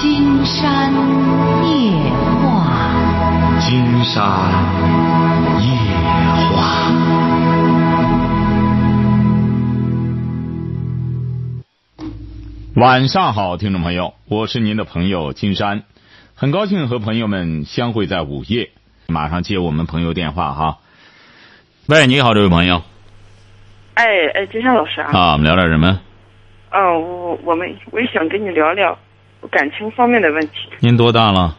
金山夜话，金山夜话。晚上好，听众朋友，我是您的朋友金山，很高兴和朋友们相会在午夜。马上接我们朋友电话哈。喂，你好，这位朋友。哎哎，金山老师啊。啊，我们聊点什么？哦，我我们我也想跟你聊聊感情方面的问题。您多大了？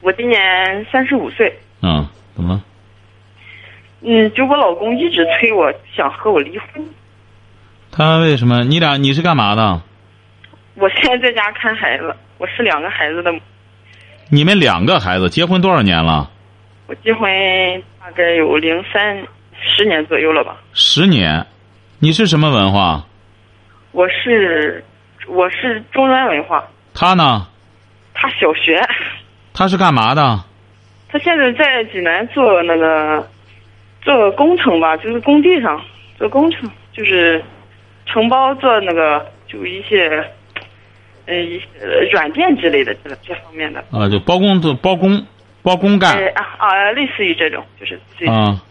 我今年三十五岁。嗯，怎么了？嗯，就我老公一直催我想和我离婚。他为什么？你俩你是干嘛的？我现在在家看孩子，我是两个孩子的。你们两个孩子结婚多少年了？我结婚大概有零三十年左右了吧。十年，你是什么文化？我是我是中专文化。他呢？他小学。他是干嘛的？他现在在济南做那个做工程吧，就是工地上做工程，就是承包做那个就一些呃一些软件之类的这这方面的。啊，就包工做包工包工干。啊啊，类似于这种，就是。啊。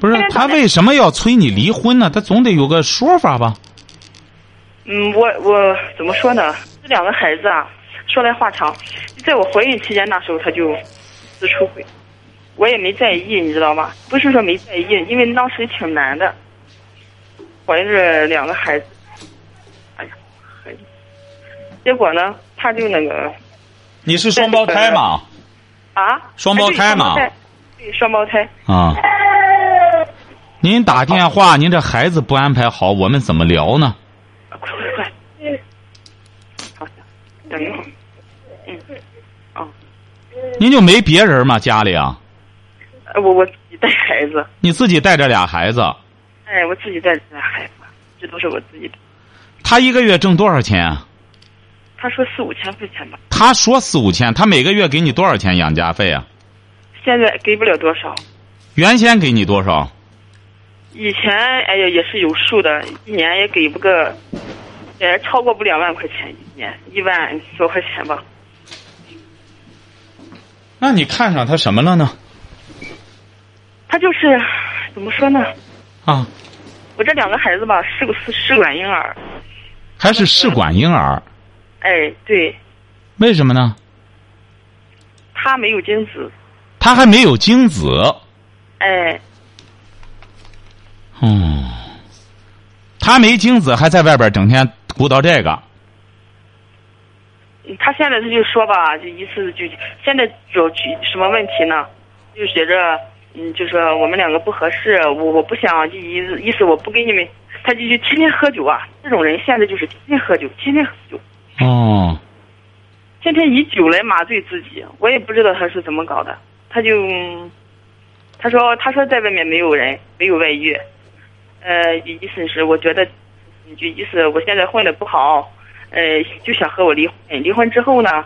不是他为什么要催你离婚呢？他总得有个说法吧？嗯，我我怎么说呢？这两个孩子啊，说来话长。在我怀孕期间，那时候他就自出轨，我也没在意，你知道吗？不是说没在意，因为当时挺难的，怀着两个孩子。哎呀，结果呢，他就那个。你是双胞胎吗？啊？双胞胎吗？对，双胞胎。啊。您打电话，您这孩子不安排好，我们怎么聊呢？快快快！嗯，好，等一会儿。嗯，哦。您就没别人吗？家里啊？呃，我我自己带孩子。你自己带着俩孩子？哎，我自己带着俩孩子，这都是我自己的。他一个月挣多少钱？他说四五千块钱吧。他说四五千，他每个月给你多少钱养家费啊？现在给不了多少。原先给你多少？以前哎呀也是有数的，一年也给不个，也超过不两万块钱一年，一万多块钱吧。那你看上他什么了呢？他就是怎么说呢？啊。我这两个孩子吧，是个试试管婴儿。还是试管婴儿？哎，对。为什么呢？他没有精子。他还没有精子。哎。嗯，他没精子，还在外边整天鼓捣这个。他现在他就说吧，就一次就现在主要什么问题呢？就觉着嗯，就说我们两个不合适，我我不想就意思意思我不跟你们，他就就天天喝酒啊。这种人现在就是天天喝酒，天天喝酒。哦。天天以酒来麻醉自己，我也不知道他是怎么搞的。他就他说他说在外面没有人，没有外遇。呃，意思是我觉得，就意思我现在混的不好，呃，就想和我离婚。离婚之后呢，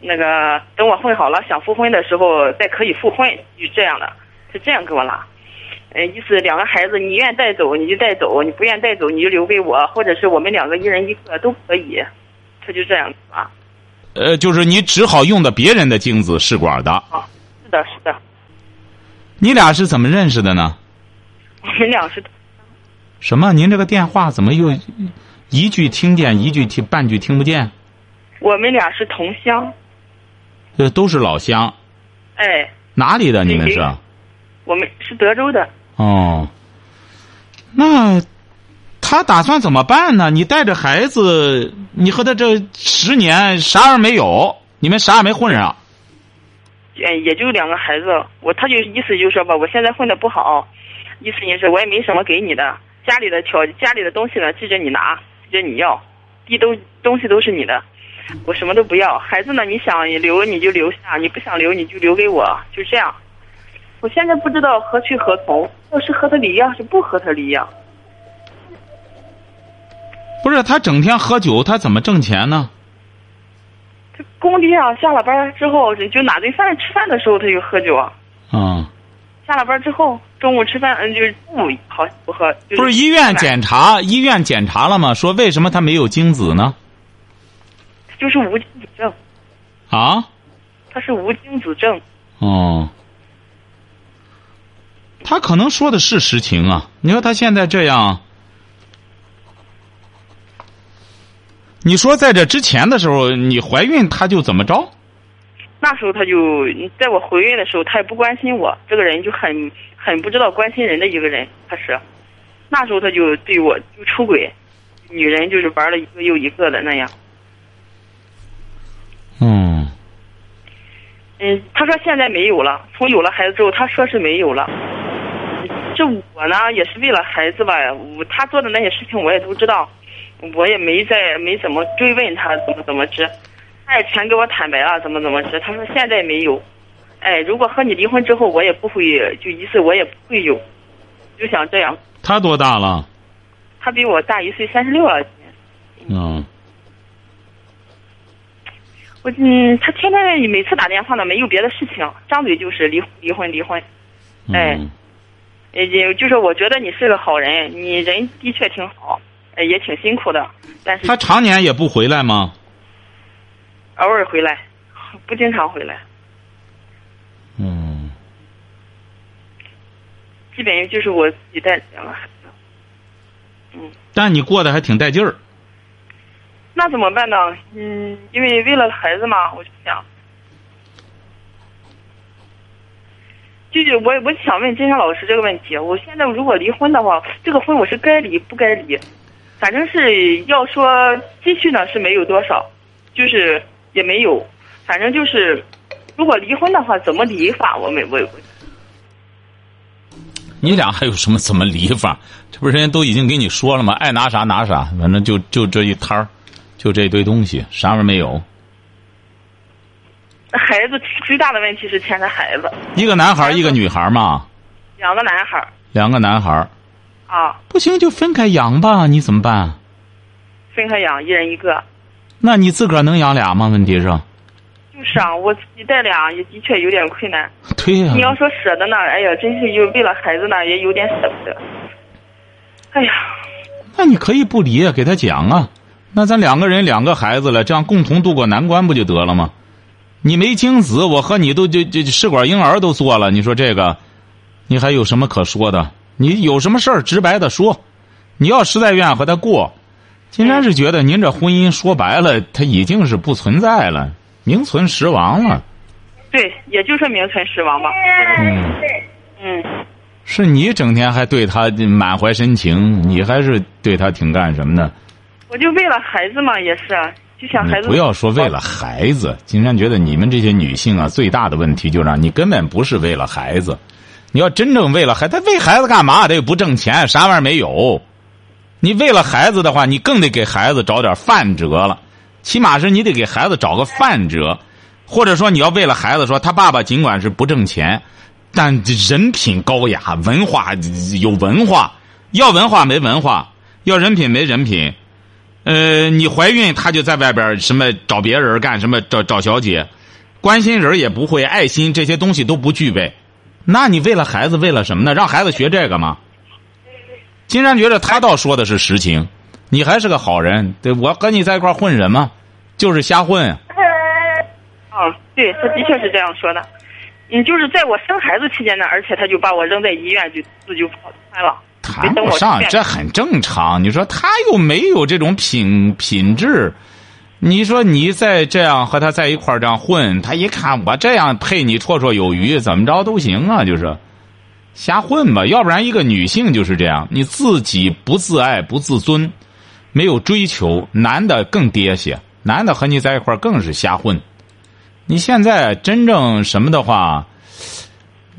那个等我混好了，想复婚的时候再可以复婚，就这样的，是这样给我拉。呃，意思两个孩子你愿带走你就带走，你不愿带走你就留给我，或者是我们两个一人一个都可以，他就这样子啊。呃，就是你只好用的别人的精子试管的。啊，是的，是的。你俩是怎么认识的呢？我们俩是。什么？您这个电话怎么又一句听见，一句听半句听不见？我们俩是同乡。呃，都是老乡。哎。哪里的？你们是？我们是德州的。哦。那他打算怎么办呢？你带着孩子，你和他这十年啥也没有，你们啥也没混上。哎，也就两个孩子。我他就意思就是说吧，我现在混的不好，意思也是我也没什么给你的。家里的条家里的东西呢，记着你拿，记着你要，地都东西都是你的，我什么都不要。孩子呢，你想留你就留下，你不想留你就留给我，就这样。我现在不知道何去何从，要是和他离呀，是不和他离呀？不是他整天喝酒，他怎么挣钱呢？他工地上下了班之后，就哪顿饭吃饭的时候他就喝酒啊。嗯。下了班之后，中午吃饭，嗯，就是中午好喝。不是医院检查，医院检查了吗？说为什么他没有精子呢？就是无精子症，啊？他是无精子症。哦，他可能说的是实情啊。你说他现在这样，你说在这之前的时候，你怀孕他就怎么着？那时候他就在我怀孕的时候，他也不关心我，这个人就很很不知道关心人的一个人。他是，那时候他就对我就出轨，女人就是玩了一个又一个的那样。嗯嗯，他说现在没有了，从有了孩子之后，他说是没有了。这我呢也是为了孩子吧，我他做的那些事情我也都知道，我也没再没怎么追问他怎么怎么治，他也全给我坦白了怎么怎么治。他说现在没有，哎，如果和你离婚之后，我也不会就一次我也不会有，就想这样。他多大了？他比我大一岁，三十六了。嗯我嗯，他天天每次打电话呢，没有别的事情，张嘴就是离离婚离婚。哎也就是我觉得你是个好人，你人的确挺好，呃，也挺辛苦的，但是他常年也不回来吗？偶尔回来，不经常回来，嗯基本就是我自己带两个孩子。嗯，但你过得还挺带劲儿。那怎么办呢？嗯，因为为了孩子嘛，我就想，就是我我想问金山老师这个问题。我现在如果离婚的话，这个婚我是该离不该离？反正是要说积蓄呢是没有多少，就是也没有，反正就是如果离婚的话怎么离法？我没我我你俩还有什么怎么离法？这不是人家都已经给你说了吗？爱拿啥拿啥，反正就就这一摊儿，就这一堆东西，啥玩意儿没有。孩子最大的问题是牵着孩子，一个男孩儿，一个女孩儿嘛，两个男孩儿两个男孩儿，啊，不行就分开养吧，你怎么办？分开养，一人一个。那你自个儿能养俩吗？问题是，就是啊，我自己带俩也的确有点困难。对呀、你要说舍得呢，哎呀，真是有为了孩子呢，也有点舍不得。哎呀，那你可以不离啊，给他讲啊。那咱两个人两个孩子了，这样共同度过难关不就得了吗？你没精子，我和你都就就就试管婴儿都做了，你说这个，你还有什么可说的？你有什么事儿直白的说。你要实在愿意和他过，金山是觉得您这婚姻说白了，它已经是不存在了，名存实亡了。对，也就是名存实亡吧。嗯，嗯，是你整天还对他满怀深情，你还是对他挺干什么的？我就为了孩子嘛，也是啊，就想孩子。不要说为了孩子，金山觉得你们这些女性啊，最大的问题就是你根本不是为了孩子。你要真正为了孩子，他为孩子干嘛？他又不挣钱，啥玩意儿没有。你为了孩子的话，你更得给孩子找点饭辙了。起码是你得给孩子找个饭辙，或者说你要为了孩子说，他爸爸尽管是不挣钱，但人品高雅，文化有文化，要文化没文化，要人品没人品。呃，你怀孕，他就在外边什么找别人干什么找找小姐，关心人也不会，爱心这些东西都不具备。那你为了孩子，为了什么呢？让孩子学这个吗？金山觉得他倒说的是实情，你还是个好人。对我和你在一块混什么？就是瞎混。嗯，对，他的确是这样说的。你，就是在我生孩子期间呢，而且他就把我扔在医院，就自就跑开了。谈不上，这很正常。你说他又没有这种品品质，你说你再这样和他在一块儿这样混，他一看我这样配你绰绰有余，怎么着都行啊，就是瞎混吧。要不然一个女性就是这样，你自己不自爱不自尊，没有追求，男的更跌些，男的和你在一块儿更是瞎混。你现在真正什么的话。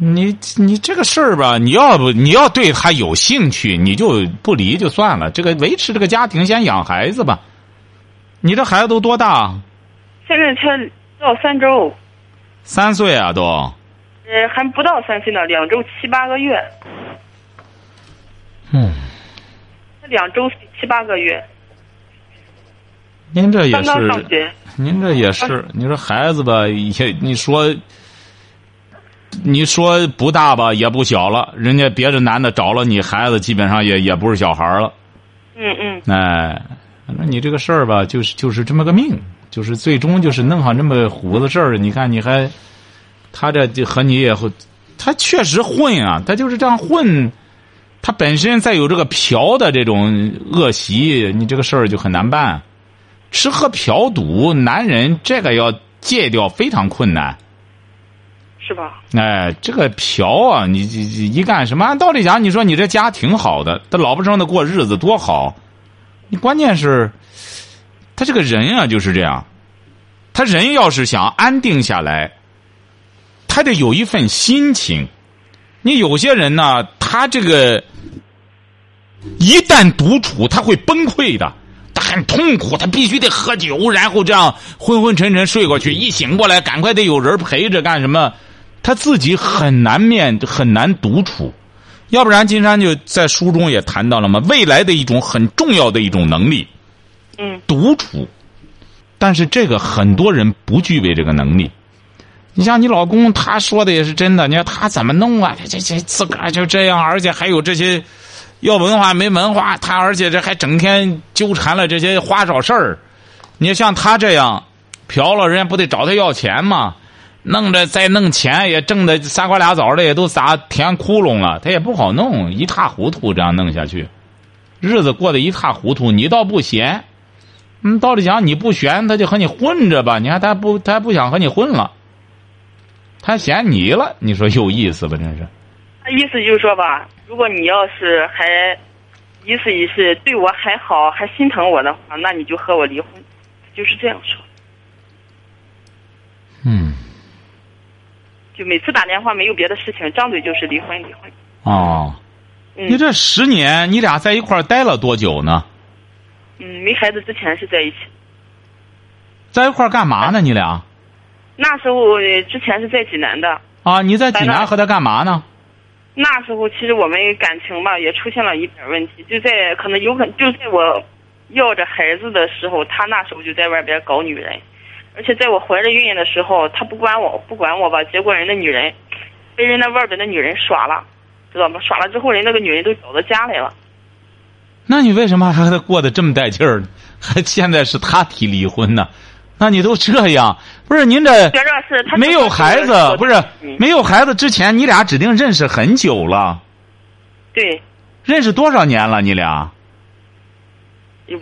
你你这个事儿吧，你要不你要对他有兴趣，你就不离就算了。这个维持这个家庭，先养孩子吧。你这孩子都多大？现在才到三周。三岁啊，都。呃，还不到三岁呢，两周七八个月。嗯。两周七八个月。您这也是。刚刚上学。您这也是，你说孩子吧，也你说。你说不大吧，也不小了。人家别的男的找了你孩子，基本上也也不是小孩了。嗯嗯。哎，反正你这个事儿吧，就是就是这么个命，就是最终就是弄上这么虎子事儿。你看，你还他这就和你也会，他确实混啊，他就是这样混。他本身再有这个嫖的这种恶习，你这个事儿就很难办。吃喝嫖赌，男人这个要戒掉非常困难。是吧？哎，这个嫖啊，你你一干什么？按道理讲，你说你这家挺好的，他老婆生的过日子多好。你关键是，他这个人啊就是这样，他人要是想安定下来，他得有一份心情。你有些人呢，他这个一旦独处，他会崩溃的，他很痛苦，他必须得喝酒，然后这样昏昏沉沉睡过去，一醒过来，赶快得有人陪着干什么？他自己很难面很难独处，要不然金山就在书中也谈到了嘛，未来的一种很重要的一种能力，嗯，独处。但是这个很多人不具备这个能力。你像你老公，他说的也是真的。你看他怎么弄啊？这这自个儿就这样，而且还有这些要文化没文化，他而且这还整天纠缠了这些花哨事儿。你像他这样嫖了，人家不得找他要钱吗？弄着再弄钱也挣的仨瓜俩枣的，也都砸填窟窿了，他也不好弄，一塌糊涂这样弄下去，日子过得一塌糊涂。你倒不嫌，嗯，道理讲你不嫌，他就和你混着吧。你看他不，他不想和你混了。他嫌你了，你说有意思吧？真是。他意思就是说吧，如果你要是还意思意思对我还好，还心疼我的话，那你就和我离婚，就是这样说。嗯。就每次打电话没有别的事情，张嘴就是离婚，离婚。哦。嗯。你这十年，你俩在一块儿待了多久呢？嗯，没孩子之前是在一起。在一块儿干嘛呢？你俩？那时候之前是在济南的啊，你在济南和他干嘛呢？那时候其实我们感情吧也出现了一点问题，就在可能有可能就在我要着孩子的时候，他那时候就在外边搞女人，而且在我怀着孕的时候，他不管我不管我吧，结果人的女人被人那外边的女人耍了，知道吗？耍了之后，人那个女人都找到家来了。那你为什么还和他过得这么带劲儿？还现在是他提离婚呢？那你都这样，不是您这没有孩子，不是没有孩子之前，你俩指定认识很久了。对。认识多少年了？你俩？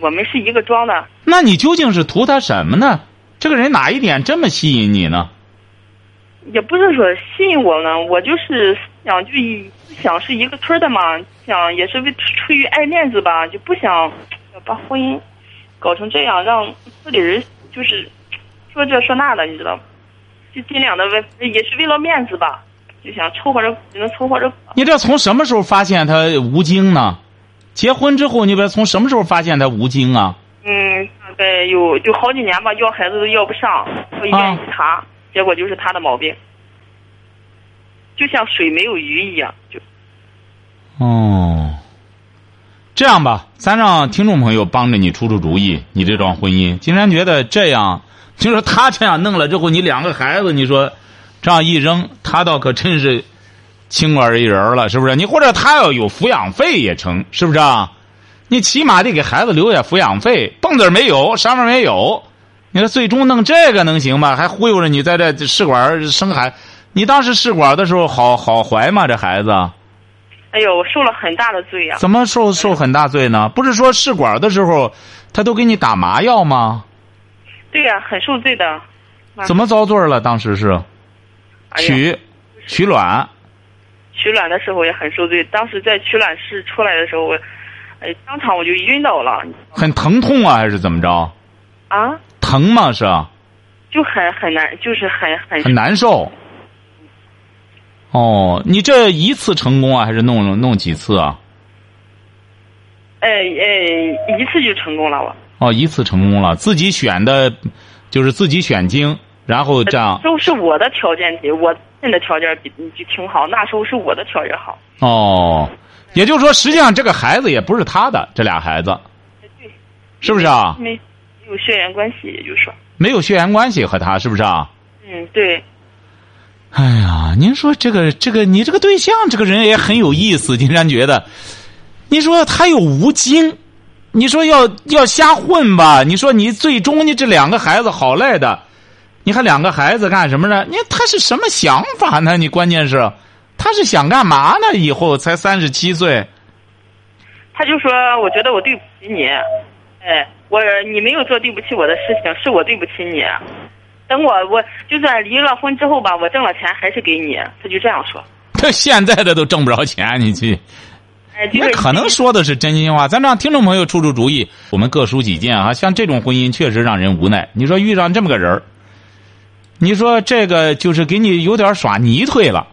我们是一个庄的。那你究竟是图他什么呢？这个人哪一点这么吸引你呢？也不是说吸引我呢，我就是想就想是一个村的嘛，想也是为出于爱面子吧，就不想把婚姻搞成这样，让村里人。就是说这说那的，你知道吗？就尽量的为也是为了面子吧，就想凑合着能凑合着。你这从什么时候发现他无精呢？结婚之后，你别从什么时候发现他无精啊？嗯，大概有就好几年吧，要孩子都要不上，我愿意查，结果就是他的毛病，就像水没有鱼一样，就。哦。这样吧，咱让听众朋友帮着你出出主意。你这桩婚姻，金山觉得这样，就说他这样弄了之后，你两个孩子，你说这样一扔，他倒可真是清官一人了，是不是？你或者他要有抚养费也成，是不是啊？你起码得给孩子留下抚养费，蹦子没有，上面没有。你说最终弄这个能行吗？还忽悠着你在这试管生孩，你当时试管的时候好好怀吗？这孩子？哎呦，我受了很大的罪呀！怎么受受很大罪呢？不是说试管的时候，他都给你打麻药吗？对呀，很受罪的。怎么遭罪了？当时是取取卵。取卵的时候也很受罪。当时在取卵室出来的时候，我哎，当场我就晕倒了。很疼痛啊，还是怎么着？啊？疼吗？是。就很很难，就是很很很难受。哦，你这一次成功啊，还是弄弄几次啊？哎哎，一次就成功了我。哦，一次成功了，自己选的，就是自己选精，然后这样。都是我的条件低，我现的条件比就挺好。那时候是我的条件好。哦，也就是说，实际上这个孩子也不是他的，这俩孩子。对。是不是啊？没，没有血缘关系，也就是说。没有血缘关系和他，是不是啊？嗯，对。哎呀，您说这个这个，你这个对象这个人也很有意思。金山觉得，你说他又无精，你说要要瞎混吧？你说你最终你这两个孩子好赖的，你还两个孩子干什么呢？你他是什么想法呢？你关键是，他是想干嘛呢？以后才三十七岁，他就说：“我觉得我对不起你，哎，我你没有做对不起我的事情，是我对不起你。等我我就算离了婚之后吧，我挣了钱还是给你。”他就这样说。他 现在的都挣不着钱，你去。哎，就那可能说的是真心话，咱让听众朋友出出主意，我们各抒己见啊。像这种婚姻确实让人无奈。你说遇上这么个人儿你说这个就是给你有点耍泥腿了，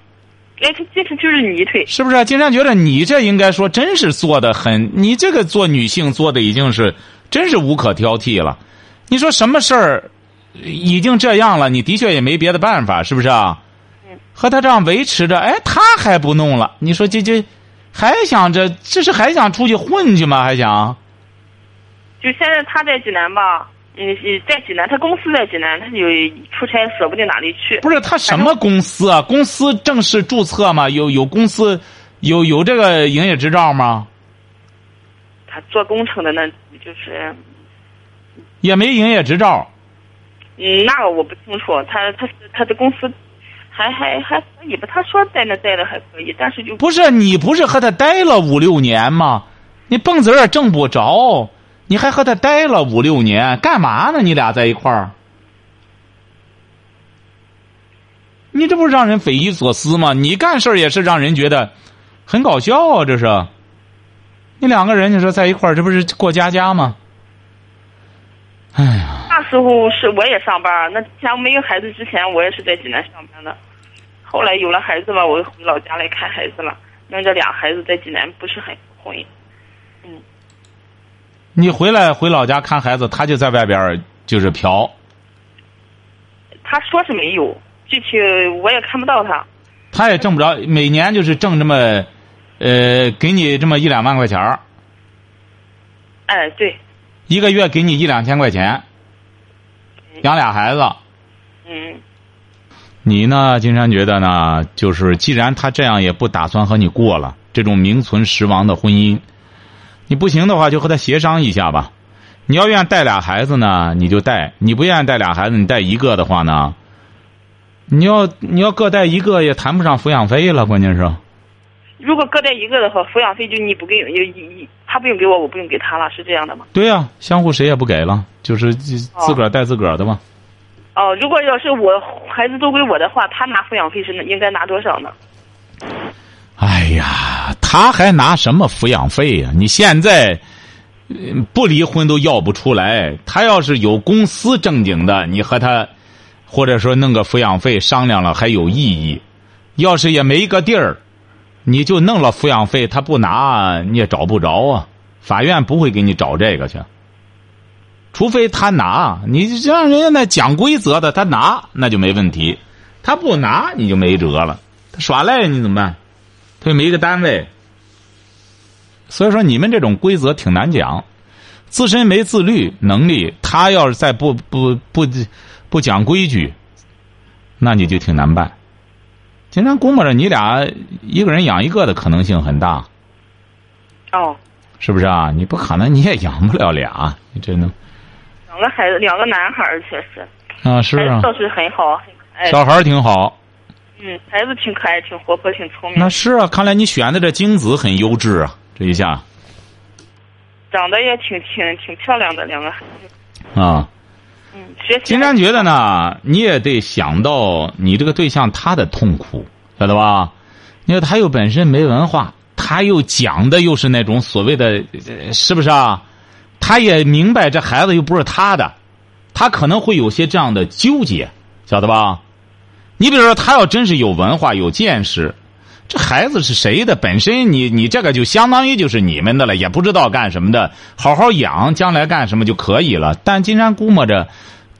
哎，他其实就是泥腿。是不是？金山觉得你这应该说真是做的很，你这个做女性做的已经是真是无可挑剔了。你说什么事儿已经这样了，你的确也没别的办法，是不是和他这样维持着，哎，他还不弄了，你说这这还想着这是还想出去混去吗？还想？就现在他在济南吧，嗯，嗯在济南，他公司在济南，他有出差，舍不定哪里去。不是他什么公司啊？公司正式注册吗？有有公司有有这个营业执照吗？他做工程的那，就是，也没营业执照。嗯，那个我不清楚。他他是他的公司还还还可以吧？他说在那待的还可以，但是就不是你不是和他待了五六年吗？你蹦子也挣不着，你还和他待了五六年，干嘛呢？你俩在一块儿，你这不是让人匪夷所思吗？你干事儿也是让人觉得很搞笑啊！这是，你两个人你说在一块儿，这不是过家家吗？哎呀，那时候是我也上班，那之前没有孩子之前，我也是在济南上班的。后来有了孩子吧，我又回老家来看孩子了。那这俩孩子在济南不是很适应。你回来回老家看孩子，他就在外边儿就是嫖。他说是没有，具体我也看不到他。他也挣不着，每年就是挣这么，呃，给你这么一两万块钱儿哎，对，一个月给你一两千块钱，养俩孩子。嗯，你呢，金山觉得呢，就是既然他这样也不打算和你过了，这种名存实亡的婚姻，你不行的话就和他协商一下吧。你要愿意带俩孩子呢，你就带；你不愿意带俩孩子，你带一个的话呢，你要你要各带一个也谈不上抚养费了，关键是。如果各带一个的话，抚养费就你不给，一一他不用给我，我不用给他了，是这样的吗？对呀、相互谁也不给了，就是自自个儿带自个儿的嘛。哦，如果要是我孩子都归我的话，他拿抚养费是应该拿多少呢？哎呀，他还拿什么抚养费呀、你现在呃不离婚都要不出来。他要是有公司正经的，你和他或者说弄个抚养费商量了还有意义。要是也没个地儿，你就弄了抚养费，他不拿你也找不着啊。法院不会给你找这个去，除非他拿。你让人家那讲规则的，他拿那就没问题，他不拿你就没辙了。他耍赖你怎么办？他又没个单位，所以说你们这种规则挺难讲，自身没自律能力，他要是再不不不不讲规矩，那你就挺难办。经常估摸着你俩一个人养一个的可能性很大，哦，是不是啊？你不可能你也养不了俩，你真的两个孩子，两个男孩儿，确实，啊？是啊，倒是很好，很。小孩儿挺好。嗯，孩子挺可爱，挺活泼，挺聪明那，是啊，看来你选的这精子很优质啊，这一下长得也挺挺挺漂亮的，两个孩子。啊。嗯，学习金山觉得呢，你也得想到你这个对象他的痛苦，晓得吧？你看他又本身没文化，他又讲的又是那种所谓的，是不是啊？他也明白这孩子又不是他的，他可能会有些这样的纠结，晓得吧？你比如说，他要真是有文化、有见识，这孩子是谁的？本身你你这个就相当于就是你们的了，也不知道干什么的，好好养，将来干什么就可以了。但金山估摸着，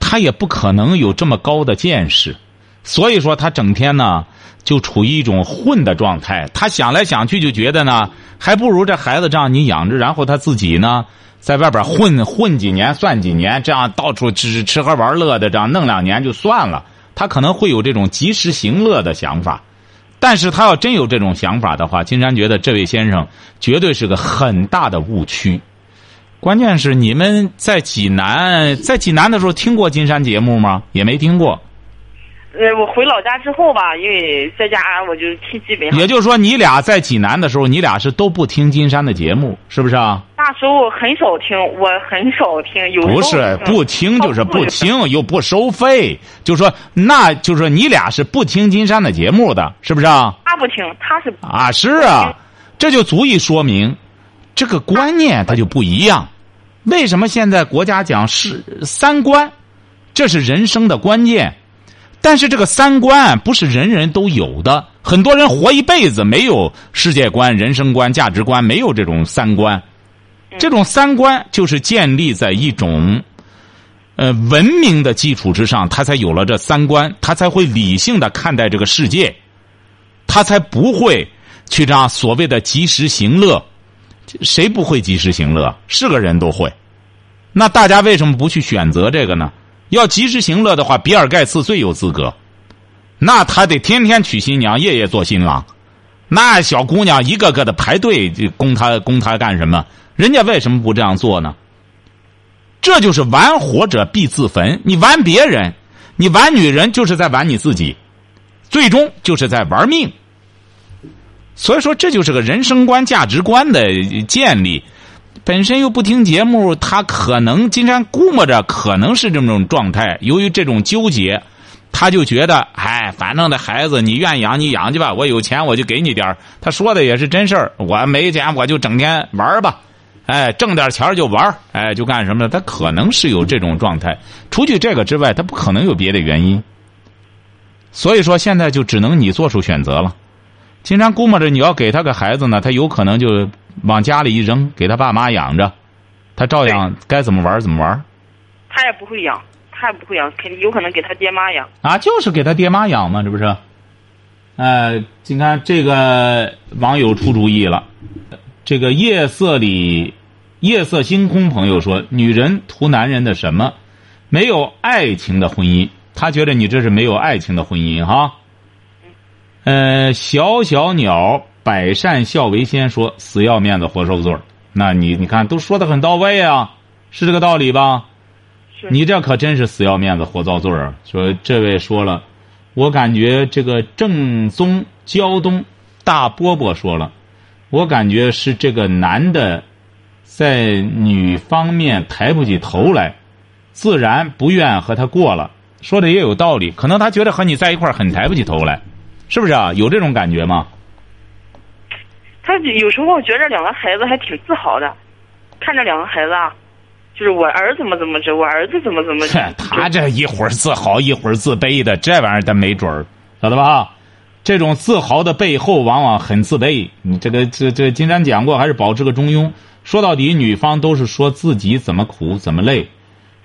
他也不可能有这么高的见识，所以说他整天呢就处于一种混的状态。他想来想去就觉得呢，还不如这孩子这样你养着，然后他自己呢在外边混混几年算几年，这样到处吃吃喝玩乐的，这样弄两年就算了。他可能会有这种及时行乐的想法。但是他要真有这种想法的话，金山觉得这位先生绝对是个很大的误区。关键是你们在济南，在济南的时候听过金山节目吗？也没听过。呃，我回老家之后吧，因为在家我就听基本上。也就是说，你俩在济南的时候，你俩是都不听金山的节目，是不是啊？那时候很少听，我很少听，有不是不听就是不听，又不收费，就说那就是说你俩是不听金山的节目的，是不是啊？他不听，他是啊，是啊，这就足以说明这个观念它就不一样。为什么现在国家讲是三观，这是人生的关键。但是这个三观不是人人都有的，很多人活一辈子没有世界观、人生观、价值观，没有这种三观。这种三观就是建立在一种，呃，文明的基础之上，他才有了这三观，他才会理性的看待这个世界，他才不会去这样所谓的及时行乐。谁不会及时行乐？是个人都会。那大家为什么不去选择这个呢？要及时行乐的话，比尔盖茨最有资格。那他得天天娶新娘，夜夜做新郎。那小姑娘一个个的排队供他，供他干什么？人家为什么不这样做呢？这就是玩火者必自焚。你玩别人，你玩女人，就是在玩你自己，最终就是在玩命。所以说，这就是个人生观、价值观的建立。本身又不听节目，他可能金山估摸着可能是这种状态。由于这种纠结，他就觉得，哎，反正那孩子你愿养你养去吧，我有钱我就给你点他说的也是真事儿，我没钱我就整天玩吧，哎，挣点钱就玩哎，就干什么？他可能是有这种状态。除去这个之外，他不可能有别的原因。所以说，现在就只能你做出选择了。经常估摸着你要给他个孩子呢，他有可能就。往家里一扔，给他爸妈养着，他照样该怎么玩怎么玩。他也不会养，他也不会养，肯定有可能给他爹妈养。啊，就是给他爹妈养嘛，这不是？呃，你看这个网友出主意了，这个夜色里，夜色星空朋友说，女人图男人的什么？没有爱情的婚姻，他觉得你这是没有爱情的婚姻哈。呃，小小鸟。百善孝为先，说死要面子活受罪那你你看都说的很到位啊，是这个道理吧？你这可真是死要面子活遭罪儿。说这位说了，我感觉这个正宗胶东大波波说了，我感觉是这个男的在女方面抬不起头来，自然不愿和他过了。说的也有道理，可能他觉得和你在一块儿很抬不起头来，是不是啊？有这种感觉吗？他有时候觉得两个孩子还挺自豪的，看着两个孩子啊，就是我儿子怎么怎么着，我儿子怎么怎么着。他这一会儿自豪一会儿自卑的，这玩意儿他没准儿，晓得吧？这种自豪的背后往往很自卑。你这个这这金山讲过，还是保持个中庸。说到底，女方都是说自己怎么苦怎么累，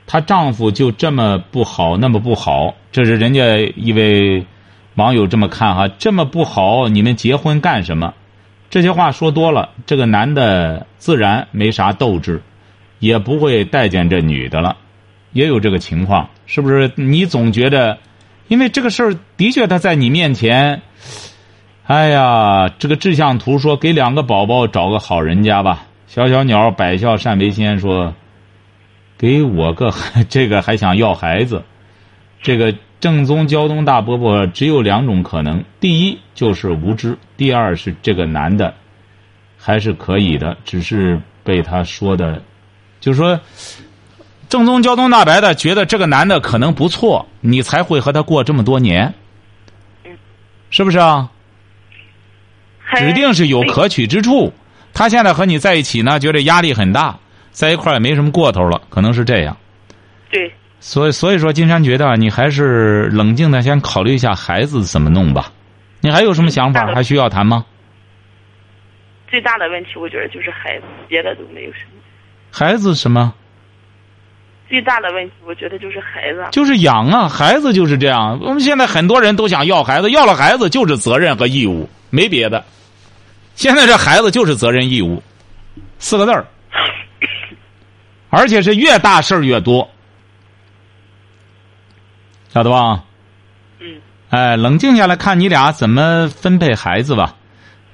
她丈夫就这么不好那么不好，这是人家一位网友这么看哈，这么不好，你们结婚干什么？这些话说多了，这个男的自然没啥斗志，也不会待见这女的了，也有这个情况，是不是？你总觉得，因为这个事儿的确他在你面前，哎呀，这个志向图说给两个宝宝找个好人家吧。小小鸟百孝善为先说，给我个 这个还想要孩子，这个。正宗胶东大饽饽只有两种可能：第一就是无知，第二是这个男的还是可以的，只是被他说的，就是说，正宗交通大白的觉得这个男的可能不错，你才会和他过这么多年，是不是啊？指定是有可取之处。他现在和你在一起呢，觉得压力很大，在一块儿也没什么过头了，可能是这样。对。所以，所以说，金山觉得你还是冷静的，先考虑一下孩子怎么弄吧。你还有什么想法？还需要谈吗？最大的问题，我觉得就是孩子，别的都没有什么。孩子什么？最大的问题，我觉得就是孩子。就是养啊，孩子就是这样。我们现在很多人都想要孩子，要了孩子就是责任和义务，没别的。现在这孩子就是责任义务，四个字儿，而且是越大事儿越多。晓得吧？嗯。哎，冷静下来看你俩怎么分配孩子吧。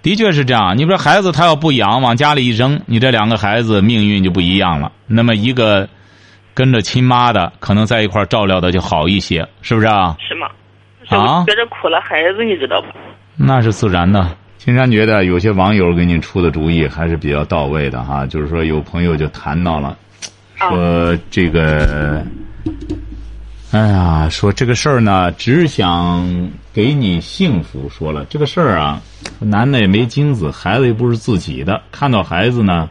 的确是这样。你说孩子他要不养，往家里一扔，你这两个孩子命运就不一样了。那么一个跟着亲妈的，可能在一块照料的就好一些，是不是啊？是吗？就是觉着苦了孩子，你知道吧？那是自然的。青山觉得有些网友给你出的主意还是比较到位的哈，就是说有朋友就谈到了，说这个，哎呀，说这个事儿呢，只想给你幸福。说了这个事儿啊，男的也没精子，孩子又不是自己的，看到孩子呢，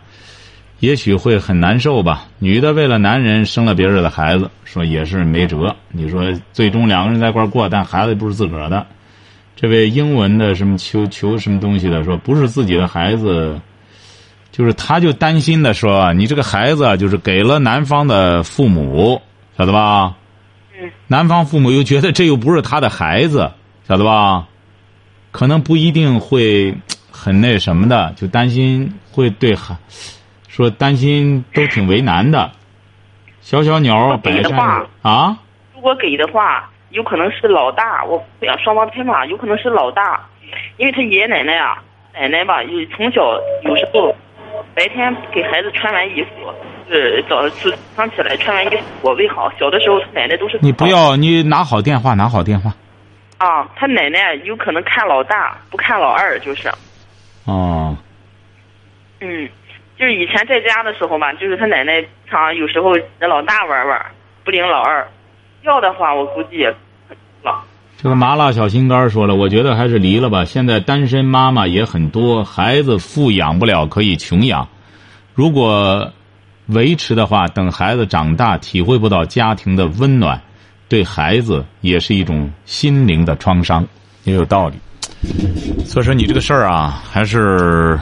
也许会很难受吧。女的为了男人生了别人的孩子，说也是没辙。你说最终两个人在一块过，但孩子又不是自个儿的。这位英文的什么求求什么东西的说不是自己的孩子，就是他就担心的说你这个孩子就是给了男方的父母，晓得吧？嗯。男方父母又觉得这又不是他的孩子，晓得吧？可能不一定会很那什么的，就担心会对孩说担心都挺为难的。小小鸟摆上啊。如果给的话。有可能是老大，我不想双胞胎嘛，有可能是老大，因为他爷爷奶奶啊，奶奶吧，有从小有时候白天给孩子穿完衣服，呃，早上起来穿完衣服我喂好，小的时候他奶奶都是你不要你拿好电话，拿好电话。啊，他奶奶有可能看老大，不看老二，就是。哦。嗯，就是以前在家的时候吧，就是他奶奶常有时候跟老大玩玩，不领老二。要的话，我估计也了。这个麻辣小心肝说了，我觉得还是离了吧。现在单身妈妈也很多，孩子富养不了，可以穷养。如果维持的话，等孩子长大，体会不到家庭的温暖，对孩子也是一种心灵的创伤，也有道理。所以说，你这个事儿啊，还是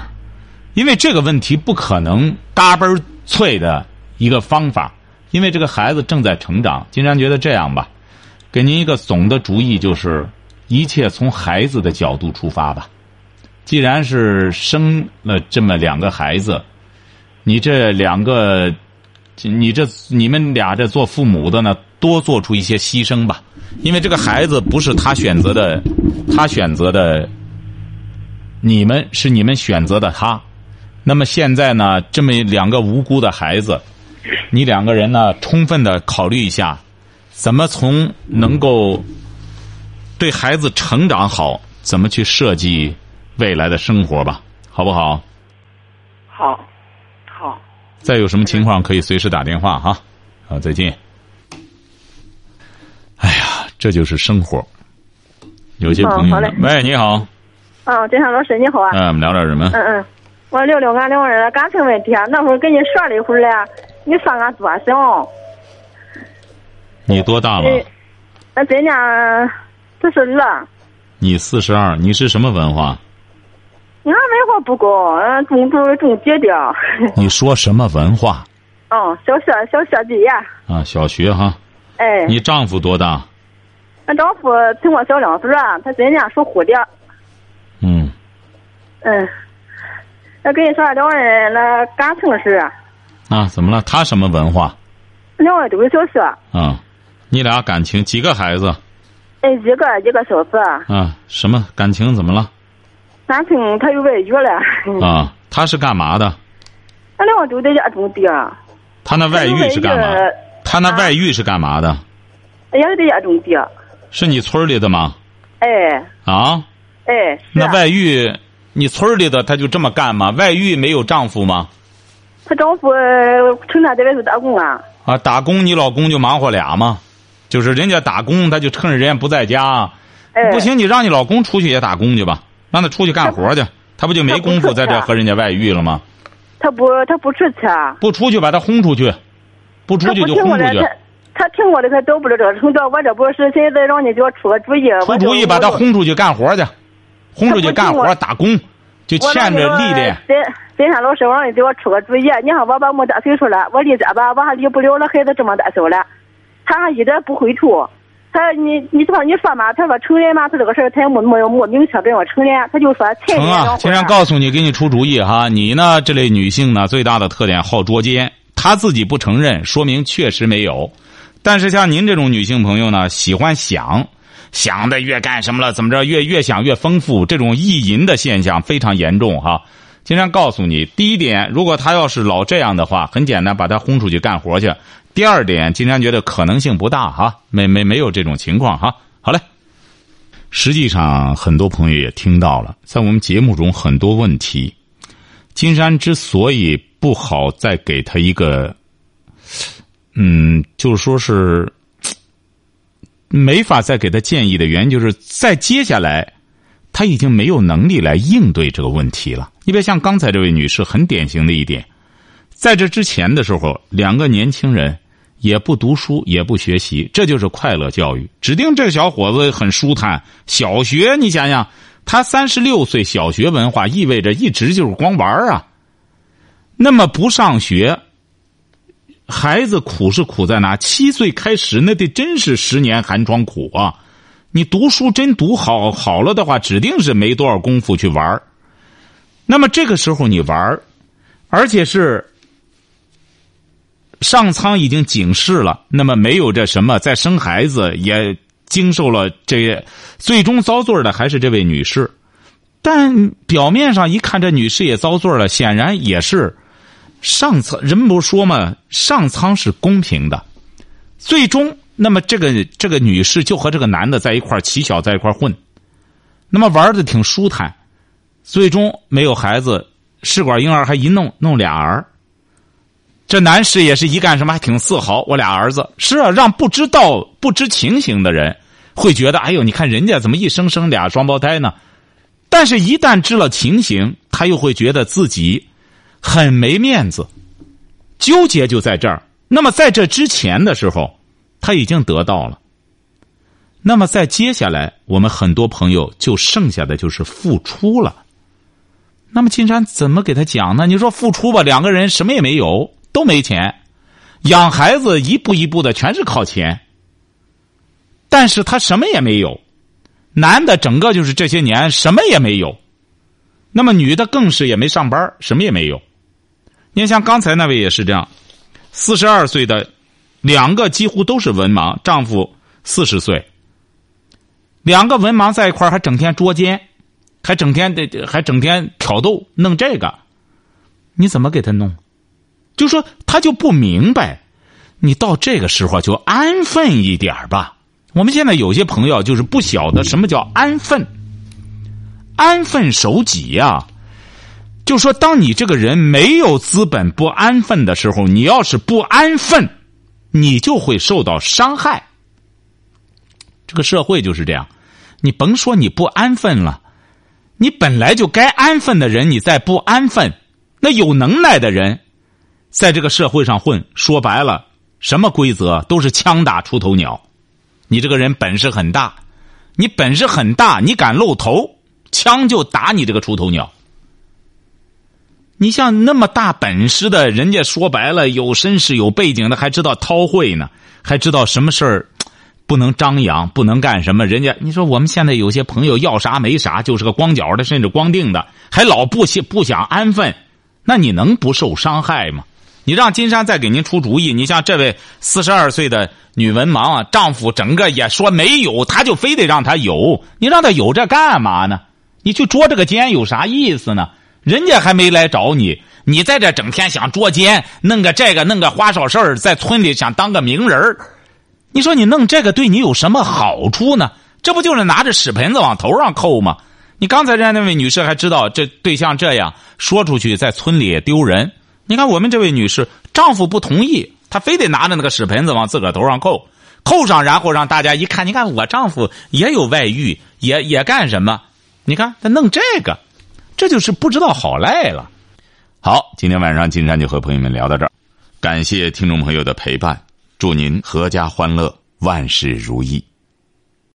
因为这个问题不可能嘎嘣脆的一个方法。因为这个孩子正在成长，金山觉得这样吧，给您一个总的主意，就是一切从孩子的角度出发吧。既然是生了这么两个孩子，你这两个，你这你们俩这做父母的呢，多做出一些牺牲吧。因为这个孩子不是他选择的，他选择的，你们是你们选择的他。那么现在呢，这么两个无辜的孩子。你两个人呢，充分的考虑一下，怎么从能够对孩子成长好，怎么去设计未来的生活吧，好不好？好，好。再有什么情况可以随时打电话哈。好，再见。哎呀，这就是生活。有些朋友，喂，你好。啊，金山老师你好啊。嗯，我们聊点什么？嗯嗯，我聊聊俺两个人的感情问题啊。那会儿跟你说了一会儿了。你算俺多小？你多大了？俺今年四十二。你四十二，你是什么文化？俺文化不高，俺中中中低的。你说什么文化？哦，小学小学毕业。啊，小学哈。哎。你丈夫多大？俺丈夫比我小两岁，他今年属虎的。嗯。嗯。我跟你说，两个人那感情是。啊，怎么了？他什么文化？两个都是小学。啊，你俩感情几个孩子？哎，一个一个小子。啊，什么感情？怎么了？感情他有外遇了。啊，他是干嘛的？俺两个都在家种地。他那外遇是干嘛？他那外遇是干嘛的？也是在家种地。是你村里的吗？哎。啊。哎。那外遇，你村里的他就这么干吗？外遇没有丈夫吗？她丈夫成天在外头打工啊！啊，打工，你老公就忙活俩吗？就是人家打工，他就趁着人家不在家。哎，不行，你让你老公出去也打工去吧，让他出去干活去，他不就没工夫在这和人家外遇了吗？他不，他不出去。啊不出去，把他轰出去。不出去就轰出去。他他听我的，他找不了这个程度。我这不是现在让你给我出个主意。出主意，把他轰出去干活去，轰出去干活打工，就欠着历练。金山老师，我让你给我出个主意。你看我爸没大岁数了，我离家吧，我还离不了了孩子这么大小了。他还一点不回头。他你你说你说嘛？他说承认嘛？他这个事儿他也没没有没明确跟我承认。他就说成啊！金山告诉你，给你出主意哈。你呢？这类女性呢，最大的特点好捉奸。她自己不承认，说明确实没有。但是像您这种女性朋友呢，喜欢想，想的越干什么了，怎么着越越想越丰富，这种意淫的现象非常严重哈。经常告诉你，第一点，如果他要是老这样的话，很简单，把他轰出去干活去。第二点，经常觉得可能性不大哈，没没没有这种情况哈。好嘞。实际上，很多朋友也听到了，在我们节目中很多问题，金山之所以不好再给他一个，嗯，就是说是没法再给他建议的原因，就是在接下来他已经没有能力来应对这个问题了。你别像刚才这位女士很典型的一点，在这之前的时候，两个年轻人。也不读书，也不学习，这就是快乐教育。指定这个小伙子很舒坦。小学，你想想，他三十六岁，小学文化意味着一直就是光玩啊。那么不上学，孩子苦是苦在哪？七岁开始，那得真是十年寒窗苦啊！你读书真读好好了的话，指定是没多少功夫去玩那么这个时候你玩而且是。上苍已经警示了，那么没有这什么再生孩子，也经受了这最终遭罪的还是这位女士。但表面上一看，这女士也遭罪了，显然也是上苍。人不说嘛，上苍是公平的。最终，那么这个这个女士就和这个男的在一块起小在一块混，那么玩的挺舒坦，最终没有孩子，试管婴儿还一弄弄俩儿。这男士也是一干什么还挺自豪，我俩儿子是啊，让不知道不知情形的人会觉得，哎呦，你看人家怎么一生生俩双胞胎呢？但是，一旦知了情形，他又会觉得自己很没面子，纠结就在这儿。那么，在这之前的时候，他已经得到了。那么，在接下来，我们很多朋友就剩下的就是付出了。那么，金山怎么给他讲呢？你说付出吧，两个人什么也没有。都没钱，养孩子一步一步的全是靠钱。但是他什么也没有，男的整个就是这些年什么也没有，那么女的更是也没上班，什么也没有。你像刚才那位也是这样，四十二岁的，两个几乎都是文盲，丈夫四十岁，两个文盲在一块还整天捉奸，还整天的还整天挑逗，弄这个，你怎么给他弄？就说他就不明白，你到这个时候就安分一点吧。我们现在有些朋友就是不晓得什么叫安分，安分守己呀。就说当你这个人没有资本不安分的时候，你要是不安分，你就会受到伤害。这个社会就是这样，你甭说你不安分了，你本来就该安分的人，你再不安分，那有能耐的人。在这个社会上混，说白了，什么规则都是枪打出头鸟。你这个人本事很大，你本事很大，你敢露头，枪就打你这个出头鸟。你像那么大本事的人家，说白了有身世有背景的，还知道韬晦呢，还知道什么事儿 不能张扬，不能干什么。人家你说我们现在有些朋友要啥没啥，就是个光脚的，甚至光腚的，还老不想不想安分，那你能不受伤害吗？你让金山再给您出主意。你像这位四十二岁的女文盲啊，丈夫整个也说没有，他就非得让他有。你让他有这干嘛呢？你去捉这个奸有啥意思呢？人家还没来找你，你在这整天想捉奸，弄个这个弄个花哨事儿，在村里想当个名人你说你弄这个对你有什么好处呢？这不就是拿着屎盆子往头上扣吗？你刚才人家那位女士还知道这对象这样说出去，在村里丢人。你看，我们这位女士，丈夫不同意，她非得拿着那个屎盆子往自个儿头上扣，扣上，然后让大家一看，你看我丈夫也有外遇，也也干什么？你看他弄这个，这就是不知道好赖了。好，今天晚上金山就和朋友们聊到这儿，感谢听众朋友的陪伴，祝您阖家欢乐，万事如意。